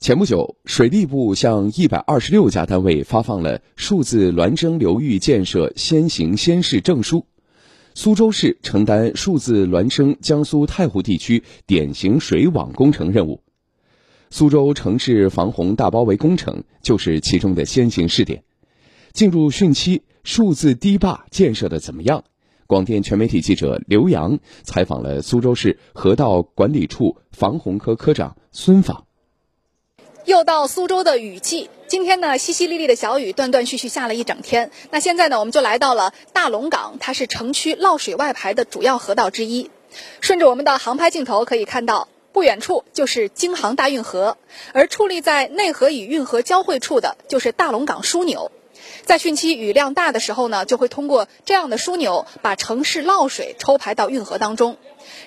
前不久，水利部向一百二十六家单位发放了数字孪生流域建设先行先试证书。苏州市承担数字孪生江苏太湖地区典型水网工程任务，苏州城市防洪大包围工程就是其中的先行试点。进入汛期，数字堤坝建设的怎么样？广电全媒体记者刘洋采访了苏州市河道管理处防洪科科长孙访。又到苏州的雨季，今天呢，淅淅沥沥的小雨断断续续下了一整天。那现在呢，我们就来到了大龙港，它是城区涝水外排的主要河道之一。顺着我们的航拍镜头可以看到，不远处就是京杭大运河，而矗立在内河与运河交汇处的就是大龙港枢纽。在汛期雨量大的时候呢，就会通过这样的枢纽把城市涝水抽排到运河当中。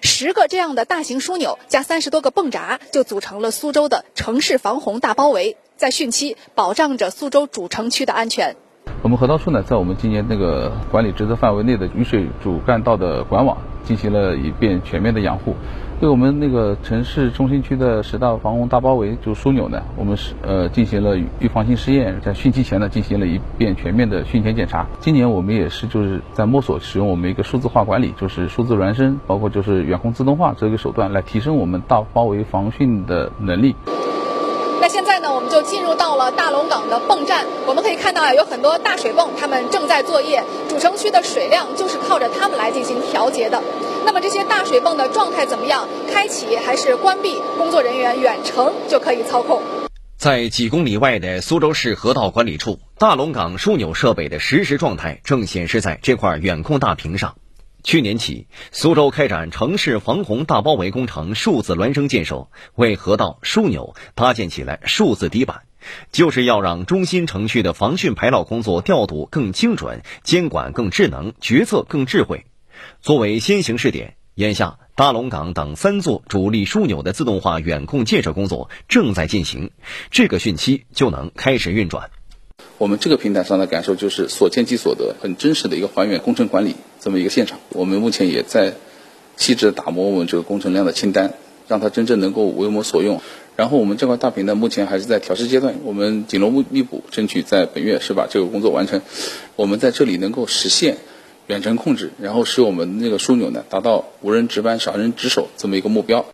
十个这样的大型枢纽加三十多个泵闸，就组成了苏州的城市防洪大包围，在汛期保障着苏州主城区的安全。我们河道处呢，在我们今年那个管理职责范围内的雨水主干道的管网进行了一遍全面的养护。对我们那个城市中心区的十大防洪大包围，就枢纽呢，我们是呃进行了预防性试验，在汛期前呢进行了一遍全面的汛前检查。今年我们也是就是在摸索使用我们一个数字化管理，就是数字孪生，包括就是远控自动化这个手段来提升我们大包围防汛的能力。现在呢，我们就进入到了大龙港的泵站。我们可以看到啊，有很多大水泵，他们正在作业。主城区的水量就是靠着他们来进行调节的。那么这些大水泵的状态怎么样？开启还是关闭？工作人员远程就可以操控。在几公里外的苏州市河道管理处，大龙港枢纽设备的实时状态正显示在这块远控大屏上。去年起，苏州开展城市防洪大包围工程数字孪生建设，为河道枢纽搭建起来数字底板，就是要让中心城区的防汛排涝工作调度更精准，监管更智能，决策更智慧。作为先行试点，眼下大龙港等三座主力枢纽的自动化远控建设工作正在进行，这个汛期就能开始运转。我们这个平台上的感受就是所见即所得，很真实的一个还原工程管理这么一个现场。我们目前也在细致打磨我们这个工程量的清单，让它真正能够为我们所用。然后我们这块大屏呢，目前还是在调试阶段，我们紧锣密鼓，争取在本月是把这个工作完成。我们在这里能够实现远程控制，然后使我们那个枢纽呢达到无人值班、少人值守这么一个目标。